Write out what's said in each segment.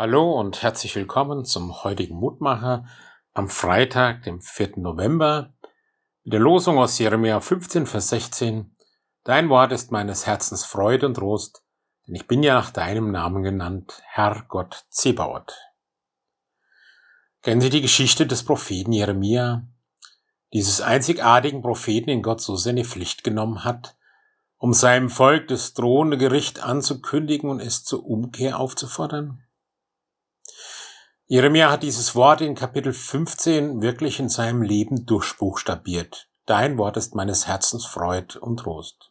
Hallo und herzlich willkommen zum heutigen Mutmacher am Freitag, dem 4. November, mit der Losung aus Jeremia 15, Vers 16. Dein Wort ist meines Herzens Freude und Trost, denn ich bin ja nach deinem Namen genannt, Herr Gott Zebaoth. Kennen Sie die Geschichte des Propheten Jeremia, dieses einzigartigen Propheten, den Gott so seine Pflicht genommen hat, um seinem Volk das drohende Gericht anzukündigen und es zur Umkehr aufzufordern? Jeremia hat dieses Wort in Kapitel 15 wirklich in seinem Leben durchbuchstabiert. Dein Wort ist meines Herzens Freud und Trost.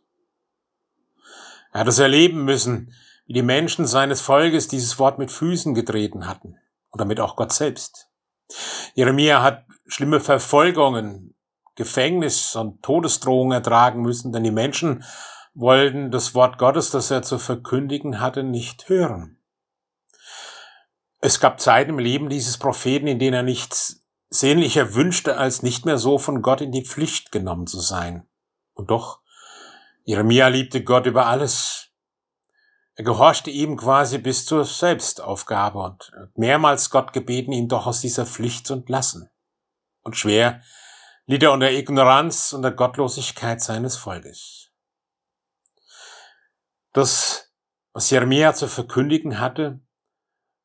Er hat es erleben müssen, wie die Menschen seines Volkes dieses Wort mit Füßen getreten hatten. Und damit auch Gott selbst. Jeremia hat schlimme Verfolgungen, Gefängnis und Todesdrohungen ertragen müssen, denn die Menschen wollten das Wort Gottes, das er zu verkündigen hatte, nicht hören. Es gab Zeiten im Leben dieses Propheten, in denen er nichts sehnlicher wünschte, als nicht mehr so von Gott in die Pflicht genommen zu sein. Und doch, Jeremia liebte Gott über alles. Er gehorchte ihm quasi bis zur Selbstaufgabe und mehrmals Gott gebeten, ihn doch aus dieser Pflicht zu entlassen. Und schwer litt er unter Ignoranz und der Gottlosigkeit seines Volkes. Das, was Jeremia zu verkündigen hatte,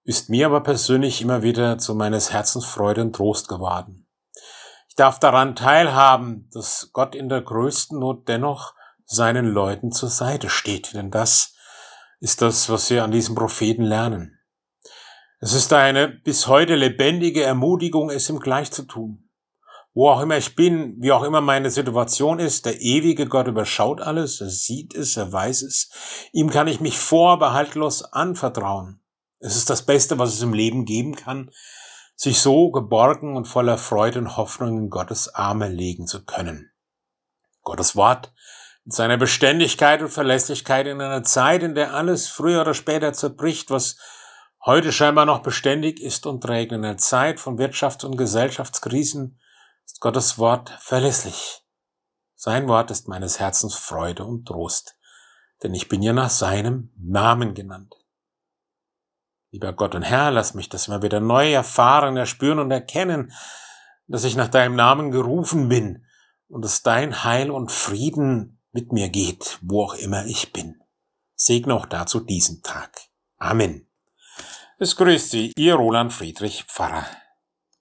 ist mir aber persönlich immer wieder zu meines Herzens Freude und Trost geworden. Ich darf daran teilhaben, dass Gott in der größten Not dennoch seinen Leuten zur Seite steht, denn das ist das, was wir an diesem Propheten lernen. Es ist eine bis heute lebendige Ermutigung, es ihm gleich zu tun. Wo auch immer ich bin, wie auch immer meine Situation ist, der ewige Gott überschaut alles, er sieht es, er weiß es. Ihm kann ich mich vorbehaltlos anvertrauen. Es ist das Beste, was es im Leben geben kann, sich so geborgen und voller Freude und Hoffnung in Gottes Arme legen zu können. Gottes Wort mit seiner Beständigkeit und Verlässlichkeit in einer Zeit, in der alles früher oder später zerbricht, was heute scheinbar noch beständig ist und trägt. In einer Zeit von Wirtschafts- und Gesellschaftskrisen ist Gottes Wort verlässlich. Sein Wort ist meines Herzens Freude und Trost, denn ich bin ja nach seinem Namen genannt. Lieber Gott und Herr, lass mich das immer wieder neu erfahren, erspüren und erkennen, dass ich nach deinem Namen gerufen bin und dass dein Heil und Frieden mit mir geht, wo auch immer ich bin. Segne auch dazu diesen Tag. Amen. Es grüßt Sie, Ihr Roland Friedrich Pfarrer.